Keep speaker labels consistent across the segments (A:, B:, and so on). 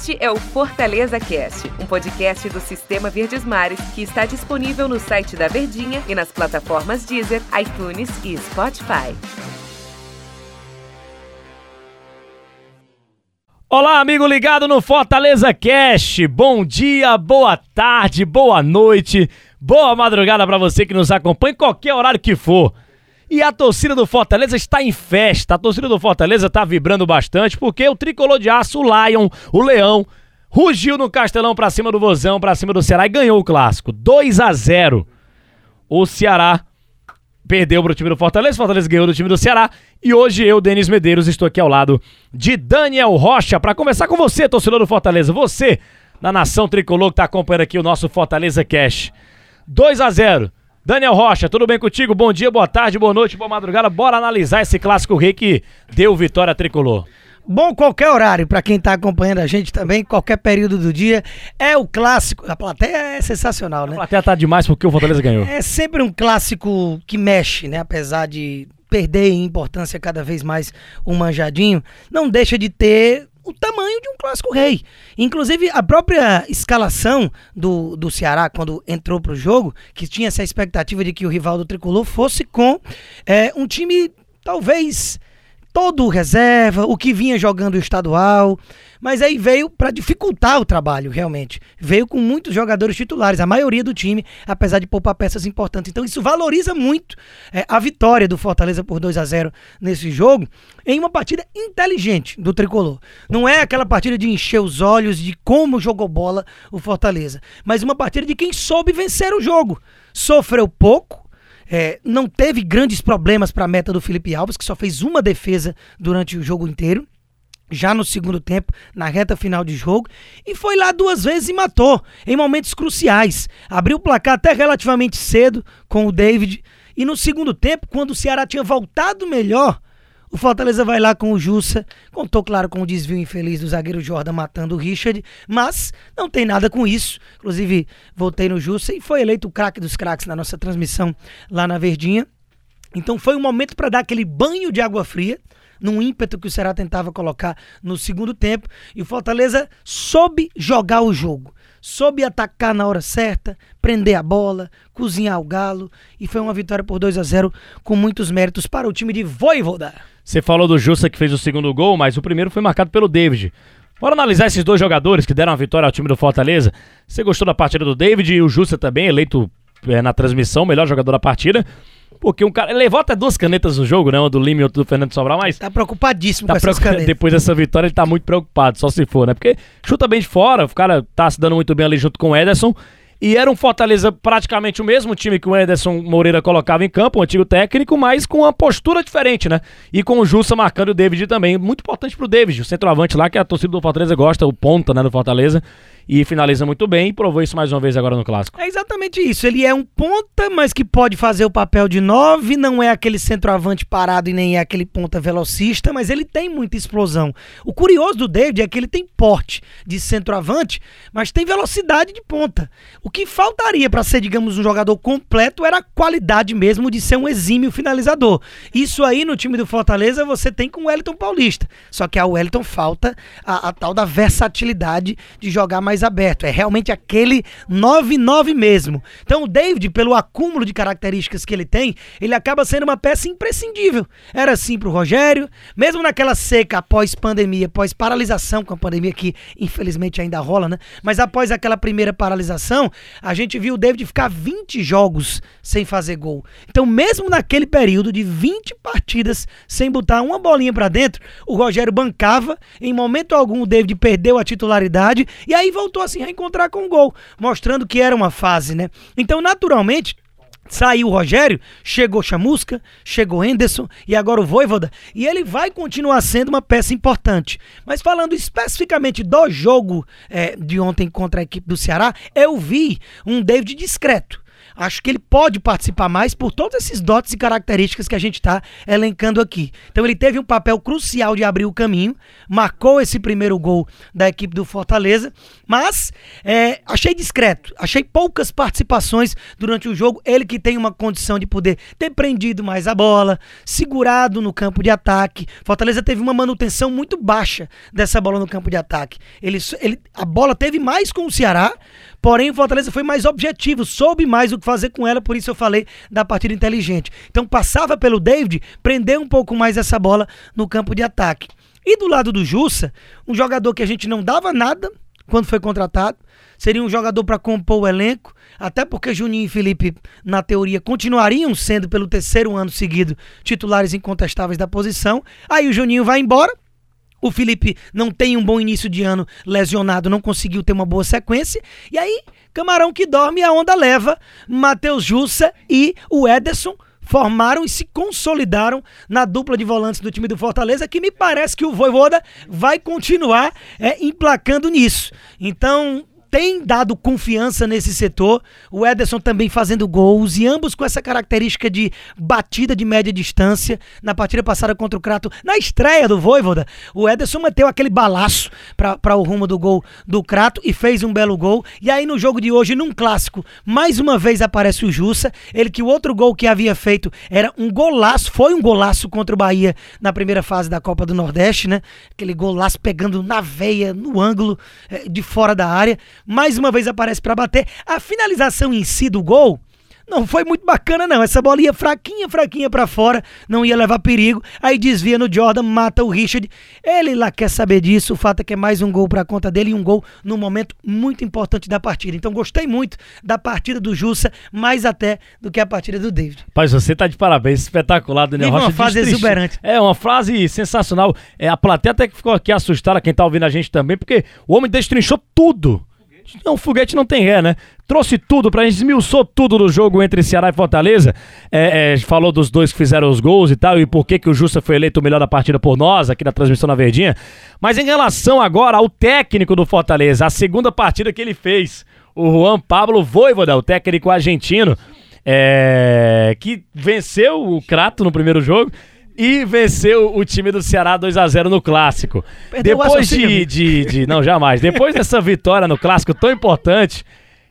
A: Este é o Fortaleza Cast, um podcast do Sistema Verdes Mares que está disponível no site da Verdinha e nas plataformas Deezer, iTunes e Spotify.
B: Olá, amigo ligado no Fortaleza Cast. Bom dia, boa tarde, boa noite, boa madrugada para você que nos acompanha em qualquer horário que for. E a torcida do Fortaleza está em festa. A torcida do Fortaleza está vibrando bastante porque o tricolor de aço, o Lion, o Leão, rugiu no Castelão para cima do Vozão, para cima do Ceará e ganhou o clássico. 2 a 0. O Ceará perdeu para o time do Fortaleza, o Fortaleza ganhou do time do Ceará. E hoje eu, Denis Medeiros, estou aqui ao lado de Daniel Rocha para conversar com você, torcedor do Fortaleza. Você, na nação tricolor que está acompanhando aqui o nosso Fortaleza Cash. 2 a 0. Daniel Rocha, tudo bem contigo? Bom dia, boa tarde, boa noite, boa madrugada. Bora analisar esse clássico rei que deu vitória tricolor.
C: Bom, qualquer horário, para quem está acompanhando a gente também, qualquer período do dia, é o clássico. A plateia é sensacional, né?
B: A plateia tá demais porque o Fortaleza ganhou.
C: É sempre um clássico que mexe, né? Apesar de perder em importância cada vez mais o manjadinho, não deixa de ter o tamanho de um clássico rei. Inclusive, a própria escalação do, do Ceará, quando entrou para o jogo, que tinha essa expectativa de que o rival do tricolor fosse com é, um time talvez todo reserva, o que vinha jogando o estadual, mas aí veio para dificultar o trabalho, realmente. Veio com muitos jogadores titulares, a maioria do time, apesar de poupar peças importantes. Então isso valoriza muito é, a vitória do Fortaleza por 2 a 0 nesse jogo, em uma partida inteligente do tricolor. Não é aquela partida de encher os olhos de como jogou bola o Fortaleza, mas uma partida de quem soube vencer o jogo. Sofreu pouco, é, não teve grandes problemas para a meta do Felipe Alves, que só fez uma defesa durante o jogo inteiro. Já no segundo tempo, na reta final de jogo, e foi lá duas vezes e matou, em momentos cruciais. Abriu o placar até relativamente cedo com o David. E no segundo tempo, quando o Ceará tinha voltado melhor, o Fortaleza vai lá com o Jussa, contou, claro, com o desvio infeliz do zagueiro Jordan matando o Richard, mas não tem nada com isso. Inclusive, voltei no Jussa e foi eleito o craque dos craques na nossa transmissão lá na Verdinha. Então foi um momento para dar aquele banho de água fria, num ímpeto que o Ceará tentava colocar no segundo tempo, e o Fortaleza soube jogar o jogo soube atacar na hora certa, prender a bola, cozinhar o galo e foi uma vitória por 2 a 0 com muitos méritos para o time de Voivoda.
B: Você falou do Justa que fez o segundo gol, mas o primeiro foi marcado pelo David. Bora analisar esses dois jogadores que deram a vitória ao time do Fortaleza. Você gostou da partida do David e o Justa também, eleito é, na transmissão, melhor jogador da partida. Porque um cara. Levou até duas canetas no jogo, né? Uma do Lima e outra do Fernando Sobral, mas.
C: Tá preocupadíssimo
B: tá
C: com essas canetas.
B: Depois dessa vitória, ele tá muito preocupado, só se for, né? Porque chuta bem de fora, o cara tá se dando muito bem ali junto com o Ederson. E era um Fortaleza praticamente o mesmo time que o Ederson Moreira colocava em campo, o antigo técnico, mas com uma postura diferente, né? E com o Jussa marcando o David também. Muito importante pro David, o centroavante lá, que a torcida do Fortaleza gosta, o ponta, né, do Fortaleza e finaliza muito bem e provou isso mais uma vez agora no clássico.
C: É exatamente isso. Ele é um ponta, mas que pode fazer o papel de nove, não é aquele centroavante parado e nem é aquele ponta velocista, mas ele tem muita explosão. O curioso do David é que ele tem porte de centroavante, mas tem velocidade de ponta. O que faltaria para ser, digamos, um jogador completo era a qualidade mesmo de ser um exímio finalizador. Isso aí no time do Fortaleza você tem com o Wellington Paulista. Só que a Wellington falta a, a tal da versatilidade de jogar mais aberto. É realmente aquele 9-9 mesmo. Então o David, pelo acúmulo de características que ele tem, ele acaba sendo uma peça imprescindível. Era assim pro Rogério, mesmo naquela seca após pandemia, após paralisação com a pandemia que infelizmente ainda rola, né? Mas após aquela primeira paralisação, a gente viu o David ficar 20 jogos sem fazer gol. Então, mesmo naquele período de 20 partidas sem botar uma bolinha para dentro, o Rogério bancava, em momento algum o David perdeu a titularidade e aí voltou a se reencontrar com o gol, mostrando que era uma fase, né? Então, naturalmente, Saiu o Rogério, chegou Chamusca, chegou Henderson e agora o Voivoda. E ele vai continuar sendo uma peça importante. Mas falando especificamente do jogo é, de ontem contra a equipe do Ceará, eu vi um David discreto. Acho que ele pode participar mais por todos esses dotes e características que a gente está elencando aqui. Então ele teve um papel crucial de abrir o caminho, marcou esse primeiro gol da equipe do Fortaleza, mas é, achei discreto, achei poucas participações durante o jogo. Ele que tem uma condição de poder ter prendido mais a bola, segurado no campo de ataque. Fortaleza teve uma manutenção muito baixa dessa bola no campo de ataque. Ele, ele, a bola teve mais com o Ceará, porém o Fortaleza foi mais objetivo, soube mais o que fazer com ela, por isso eu falei da partida inteligente. Então passava pelo David, prender um pouco mais essa bola no campo de ataque. E do lado do Jussa, um jogador que a gente não dava nada quando foi contratado, seria um jogador para compor o elenco, até porque Juninho e Felipe, na teoria, continuariam sendo pelo terceiro ano seguido titulares incontestáveis da posição. Aí o Juninho vai embora, o Felipe não tem um bom início de ano lesionado, não conseguiu ter uma boa sequência. E aí, camarão que dorme, a onda leva. Matheus Jussa e o Ederson formaram e se consolidaram na dupla de volantes do time do Fortaleza, que me parece que o Voivoda vai continuar é, emplacando nisso. Então, tem dado confiança nesse setor. O Ederson também fazendo gols e ambos com essa característica de batida de média distância. Na partida passada contra o Crato, na estreia do Voivoda, o Ederson meteu aquele balaço para o rumo do gol do Crato e fez um belo gol. E aí no jogo de hoje, num clássico, mais uma vez aparece o Jussa. Ele que o outro gol que havia feito era um golaço, foi um golaço contra o Bahia na primeira fase da Copa do Nordeste, né? Aquele golaço pegando na veia, no ângulo eh, de fora da área mais uma vez aparece para bater. A finalização em si do gol não foi muito bacana, não. Essa bola ia fraquinha, fraquinha para fora, não ia levar perigo. Aí desvia no Jordan, mata o Richard. Ele lá quer saber disso. O fato é que é mais um gol para conta dele e um gol num momento muito importante da partida. Então gostei muito da partida do Jussa, mais até do que a partida do David.
B: Pai, você tá de parabéns, espetacular, Daniel Rocha.
C: uma frase exuberante.
B: É, uma frase sensacional. É, a plateia até que ficou aqui assustada, quem tá ouvindo a gente também, porque o homem destrinchou tudo não, foguete não tem ré, né? Trouxe tudo pra gente, esmiuçou tudo do jogo entre Ceará e Fortaleza. É, é, falou dos dois que fizeram os gols e tal, e por que, que o Justa foi eleito o melhor da partida por nós, aqui na transmissão na Verdinha. Mas em relação agora ao técnico do Fortaleza, a segunda partida que ele fez, o Juan Pablo Voivoda, o técnico argentino, é, que venceu o Crato no primeiro jogo e venceu o time do Ceará 2 a 0 no clássico. Perdeu Depois de, de, de, Não, jamais. Depois dessa vitória no clássico tão importante.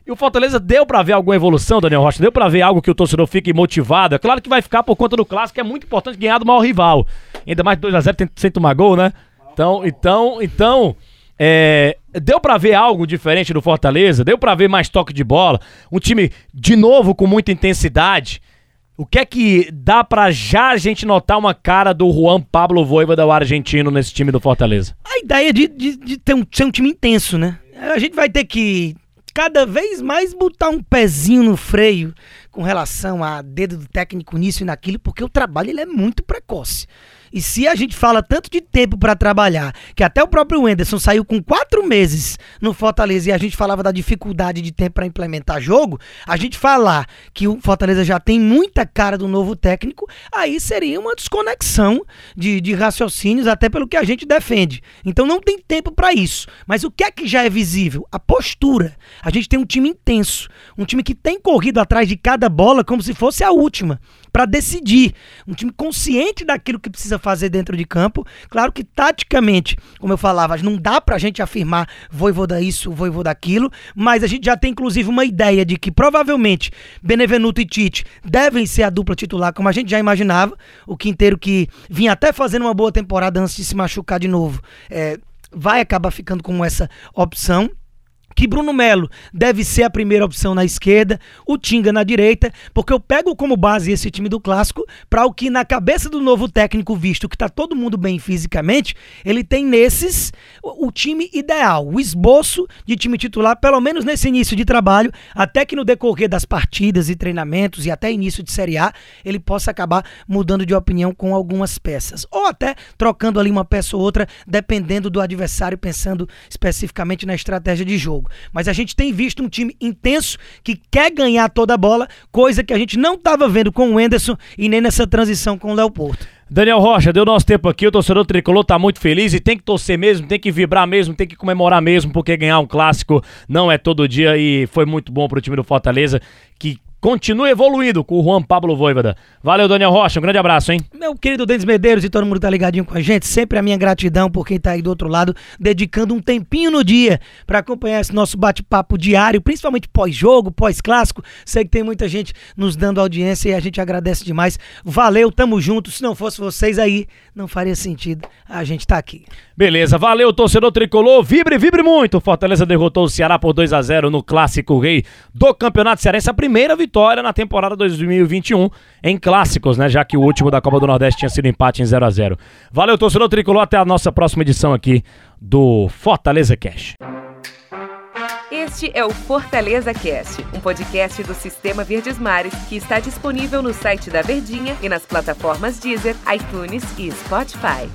B: E o Fortaleza deu para ver alguma evolução, Daniel Rocha? Deu para ver algo que o torcedor fique motivado? É claro que vai ficar por conta do clássico, é muito importante ganhar do maior rival. Ainda mais 2 a 0 sem tomar gol, né? Então, então, então, é, deu para ver algo diferente do Fortaleza, deu para ver mais toque de bola, um time de novo com muita intensidade. O que é que dá para já a gente notar uma cara do Juan Pablo Voivoda, o argentino, nesse time do Fortaleza?
C: A ideia de, de, de ter um, ser um time intenso, né? A gente vai ter que cada vez mais botar um pezinho no freio com relação a dedo do técnico nisso e naquilo, porque o trabalho ele é muito precoce. E se a gente fala tanto de tempo para trabalhar, que até o próprio Wenderson saiu com quatro meses no Fortaleza e a gente falava da dificuldade de tempo para implementar jogo, a gente falar que o Fortaleza já tem muita cara do novo técnico, aí seria uma desconexão de, de raciocínios, até pelo que a gente defende. Então não tem tempo para isso. Mas o que é que já é visível? A postura. A gente tem um time intenso, um time que tem corrido atrás de cada bola como se fosse a última para decidir. Um time consciente daquilo que precisa fazer dentro de campo. Claro que taticamente, como eu falava, não dá pra gente afirmar voivoda isso, voivoda aquilo, mas a gente já tem inclusive uma ideia de que provavelmente Benevenuto e Tite devem ser a dupla titular, como a gente já imaginava. O Quinteiro que vinha até fazendo uma boa temporada antes de se machucar de novo. É, vai acabar ficando como essa opção que Bruno Melo deve ser a primeira opção na esquerda, o Tinga na direita, porque eu pego como base esse time do clássico para o que na cabeça do novo técnico visto que tá todo mundo bem fisicamente, ele tem nesses o, o time ideal, o esboço de time titular, pelo menos nesse início de trabalho, até que no decorrer das partidas e treinamentos e até início de Série A, ele possa acabar mudando de opinião com algumas peças, ou até trocando ali uma peça ou outra, dependendo do adversário, pensando especificamente na estratégia de jogo jogo. Mas a gente tem visto um time intenso que quer ganhar toda a bola, coisa que a gente não estava vendo com o Enderson e nem nessa transição com o Léo Porto.
B: Daniel Rocha, deu nosso tempo aqui, o torcedor tricolor tá muito feliz e tem que torcer mesmo, tem que vibrar mesmo, tem que comemorar mesmo, porque ganhar um clássico não é todo dia e foi muito bom pro time do Fortaleza, que continue evoluindo com o Juan Pablo Voivoda. Valeu, Daniel Rocha, um grande abraço, hein?
C: Meu querido Denis Medeiros e todo mundo tá ligadinho com a gente, sempre a minha gratidão por quem tá aí do outro lado, dedicando um tempinho no dia para acompanhar esse nosso bate-papo diário, principalmente pós-jogo, pós-clássico. Sei que tem muita gente nos dando audiência e a gente agradece demais. Valeu, tamo junto. Se não fosse vocês aí, não faria sentido a gente tá aqui.
B: Beleza, valeu, torcedor tricolor. Vibre, vibre muito. Fortaleza derrotou o Ceará por 2 a 0 no Clássico Rei do Campeonato Cearense, a primeira vitória na temporada 2021 em clássicos, né? Já que o último da Copa do Nordeste tinha sido empate em 0 a 0 Valeu, torcedor tricolor. Até a nossa próxima edição aqui do Fortaleza Cash.
A: Este é o Fortaleza Cast, um podcast do Sistema Verdes Mares que está disponível no site da Verdinha e nas plataformas Deezer, iTunes e Spotify.